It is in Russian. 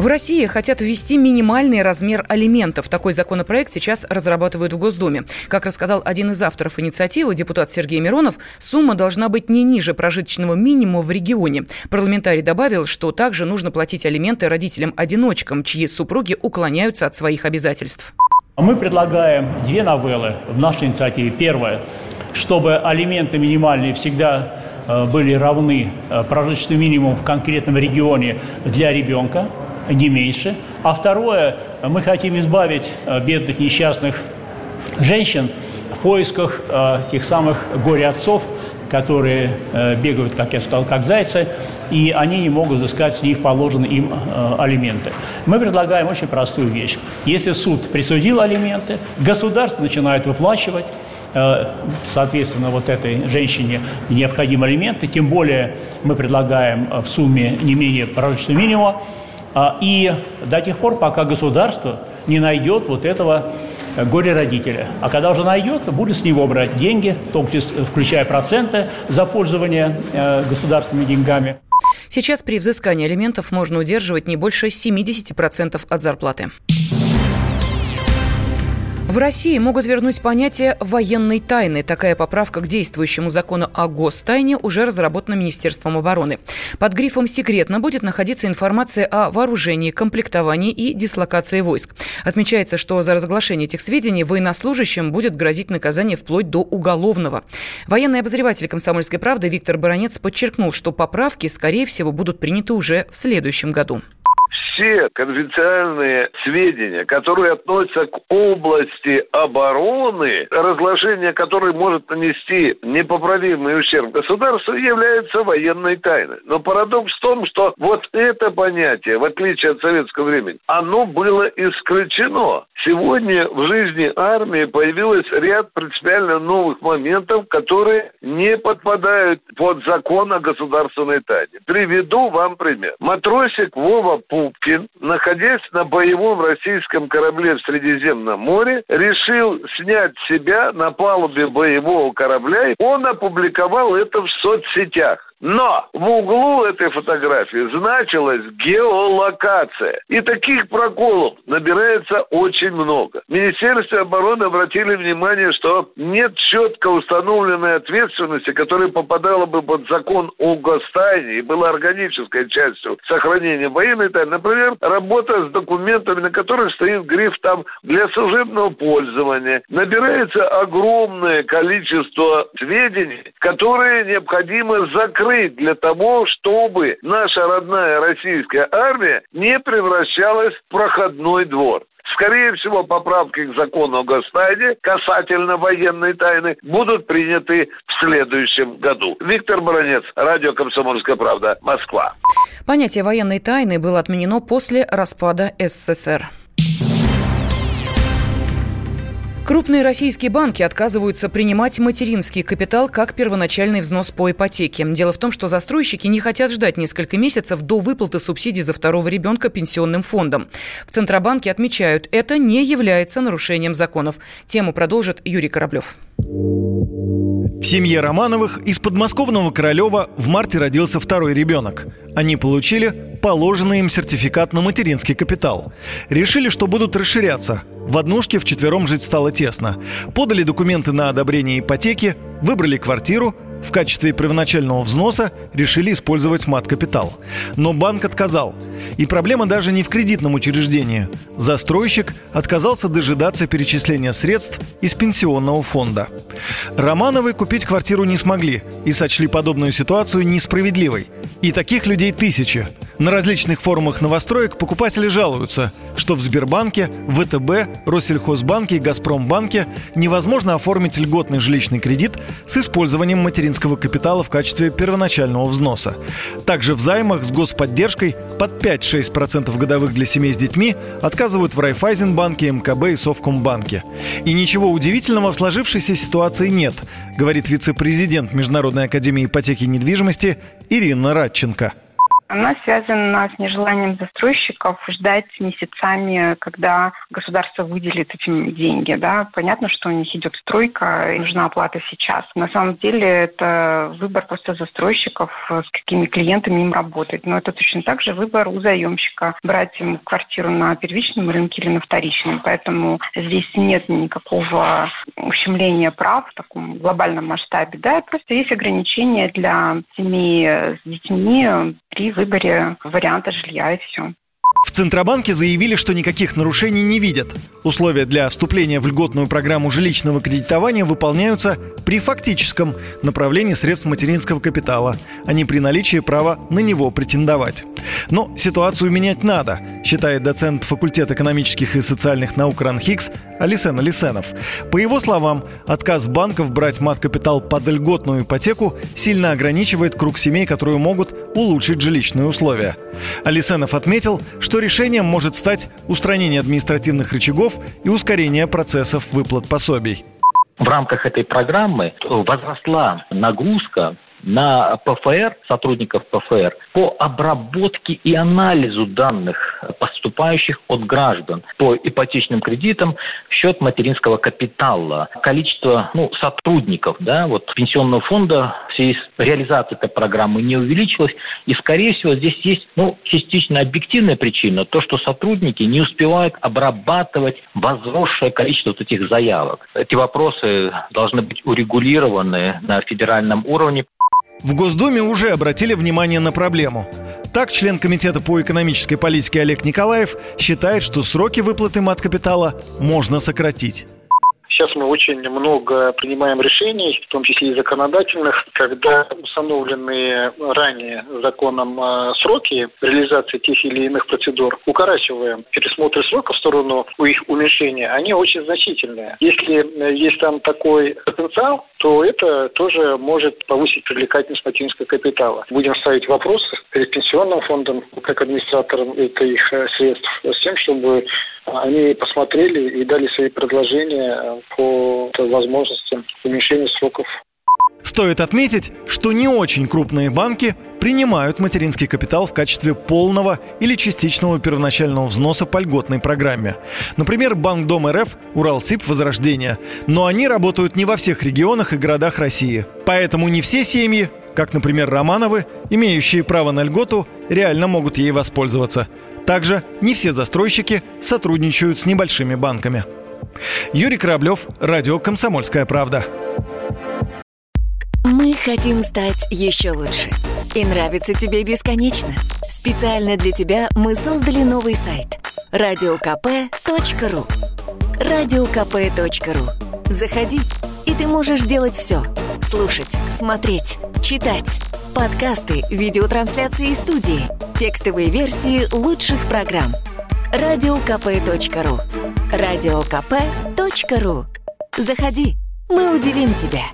В России хотят ввести минимальный размер алиментов. Такой законопроект сейчас разрабатывают в Госдуме. Как рассказал один из авторов инициативы, депутат Сергей Миронов, сумма должна быть не ниже прожиточного минимума в регионе. Парламентарий добавил, что также нужно платить алименты родителям-одиночкам, чьи супруги уклоняются от своих обязательств. Мы предлагаем две новеллы в нашей инициативе. Первое, чтобы алименты минимальные всегда э, были равны э, прожиточному минимуму в конкретном регионе для ребенка – не меньше. А второе, мы хотим избавить э, бедных несчастных женщин в поисках э, тех самых горе-отцов, которые э, бегают, как я сказал, как зайцы, и они не могут взыскать с них положенные им алименты. Мы предлагаем очень простую вещь. Если суд присудил алименты, государство начинает выплачивать, соответственно, вот этой женщине необходимы алименты, тем более мы предлагаем в сумме не менее прожиточного минимума, и до тех пор, пока государство не найдет вот этого э, горе-родителя. А когда уже найдет, будет с него брать деньги, в том числе включая проценты за пользование э, государственными деньгами. Сейчас при взыскании алиментов можно удерживать не больше 70% от зарплаты. В России могут вернуть понятие военной тайны. Такая поправка к действующему закону о гостайне уже разработана Министерством обороны. Под грифом «секретно» будет находиться информация о вооружении, комплектовании и дислокации войск. Отмечается, что за разглашение этих сведений военнослужащим будет грозить наказание вплоть до уголовного. Военный обозреватель «Комсомольской правды» Виктор Баранец подчеркнул, что поправки, скорее всего, будут приняты уже в следующем году все конфиденциальные сведения, которые относятся к области обороны, разглашение которой может нанести непоправимый ущерб государству, является военной тайной. Но парадокс в том, что вот это понятие, в отличие от советского времени, оно было исключено. Сегодня в жизни армии появилось ряд принципиально новых моментов, которые не подпадают под закон о государственной тайне. Приведу вам пример. Матросик Вова Пупкин, находясь на боевом российском корабле в Средиземном море, решил снять себя на палубе боевого корабля. Он опубликовал это в соцсетях. Но в углу этой фотографии значилась геолокация. И таких проколов набирается очень много. Министерство обороны обратили внимание, что нет четко установленной ответственности, которая попадала бы под закон о гостайне и была органической частью сохранения военной тайны. Например, работа с документами, на которых стоит гриф там для служебного пользования. Набирается огромное количество сведений, которые необходимо закрыть закрыть для того, чтобы наша родная российская армия не превращалась в проходной двор. Скорее всего, поправки к закону о Гостайне касательно военной тайны будут приняты в следующем году. Виктор Баранец, радио «Комсомольская правда», Москва. Понятие военной тайны было отменено после распада СССР. Крупные российские банки отказываются принимать материнский капитал как первоначальный взнос по ипотеке. Дело в том, что застройщики не хотят ждать несколько месяцев до выплаты субсидий за второго ребенка пенсионным фондом. В Центробанке отмечают, это не является нарушением законов. Тему продолжит Юрий Кораблев. В семье Романовых из подмосковного Королева в марте родился второй ребенок. Они получили положенный им сертификат на материнский капитал. Решили, что будут расширяться. В однушке вчетвером жить стало тесно. Подали документы на одобрение ипотеки, выбрали квартиру – в качестве первоначального взноса решили использовать мат-капитал. Но банк отказал. И проблема даже не в кредитном учреждении. Застройщик отказался дожидаться перечисления средств из пенсионного фонда. Романовы купить квартиру не смогли и сочли подобную ситуацию несправедливой. И таких людей тысячи. На различных форумах новостроек покупатели жалуются, что в Сбербанке, ВТБ, Россельхозбанке и Газпромбанке невозможно оформить льготный жилищный кредит с использованием материнского капитала в качестве первоначального взноса. Также в займах с господдержкой под 5-6% годовых для семей с детьми отказывают в Райфайзенбанке, МКБ и Совкомбанке. И ничего удивительного в сложившейся ситуации нет, говорит вице-президент Международной академии ипотеки и недвижимости Ирина Радченко. Она связана с нежеланием застройщиков ждать месяцами, когда государство выделит этим деньги. Да? Понятно, что у них идет стройка, и нужна оплата сейчас. На самом деле это выбор просто застройщиков, с какими клиентами им работать. Но это точно так же выбор у заемщика, брать им квартиру на первичном рынке или на вторичном. Поэтому здесь нет никакого ущемления прав в таком глобальном масштабе. Да? Просто есть ограничения для семей с детьми при выборе варианта жилья и все. В Центробанке заявили, что никаких нарушений не видят. Условия для вступления в льготную программу жилищного кредитования выполняются при фактическом направлении средств материнского капитала, а не при наличии права на него претендовать. Но ситуацию менять надо, считает доцент факультета экономических и социальных наук РАНХИКС Алисен Алисенов. По его словам, отказ банков брать мат-капитал под льготную ипотеку сильно ограничивает круг семей, которые могут улучшить жилищные условия. Алисенов отметил, что решением может стать устранение административных рычагов и ускорение процессов выплат пособий. В рамках этой программы возросла нагрузка на ПФР, сотрудников ПФР, по обработке и анализу данных, поступающих от граждан по ипотечным кредитам в счет материнского капитала. Количество ну, сотрудников да, вот, пенсионного фонда в связи с реализацией этой программы не увеличилось. И, скорее всего, здесь есть ну, частично объективная причина, то, что сотрудники не успевают обрабатывать возросшее количество вот этих заявок. Эти вопросы должны быть урегулированы на федеральном уровне. В Госдуме уже обратили внимание на проблему. Так, член Комитета по экономической политике Олег Николаев считает, что сроки выплаты мат-капитала можно сократить. Сейчас мы очень много принимаем решений, в том числе и законодательных, когда установленные ранее законом э, сроки реализации тех или иных процедур укорачиваем. Пересмотры сроков в сторону их уменьшения, они очень значительные. Если э, есть там такой потенциал, то это тоже может повысить привлекательность материнского капитала. Будем ставить вопросы перед пенсионным фондом, как администратором этих э, средств, с тем, чтобы они посмотрели и дали свои предложения по возможности уменьшения сроков Стоит отметить, что не очень крупные банки принимают материнский капитал в качестве полного или частичного первоначального взноса по льготной программе. Например, Банк Дом РФ, Уралсиб, Возрождение. Но они работают не во всех регионах и городах России. Поэтому не все семьи, как, например, Романовы, имеющие право на льготу, реально могут ей воспользоваться. Также не все застройщики сотрудничают с небольшими банками. Юрий Кораблев, Радио «Комсомольская правда». Мы хотим стать еще лучше. И нравится тебе бесконечно. Специально для тебя мы создали новый сайт – радиокп.ру радиокп.ру Заходи, и ты можешь делать все. Слушать, смотреть, читать. Подкасты, видеотрансляции студии, текстовые версии лучших программ. радиокп.ру радиокп.ру Заходи, мы удивим тебя.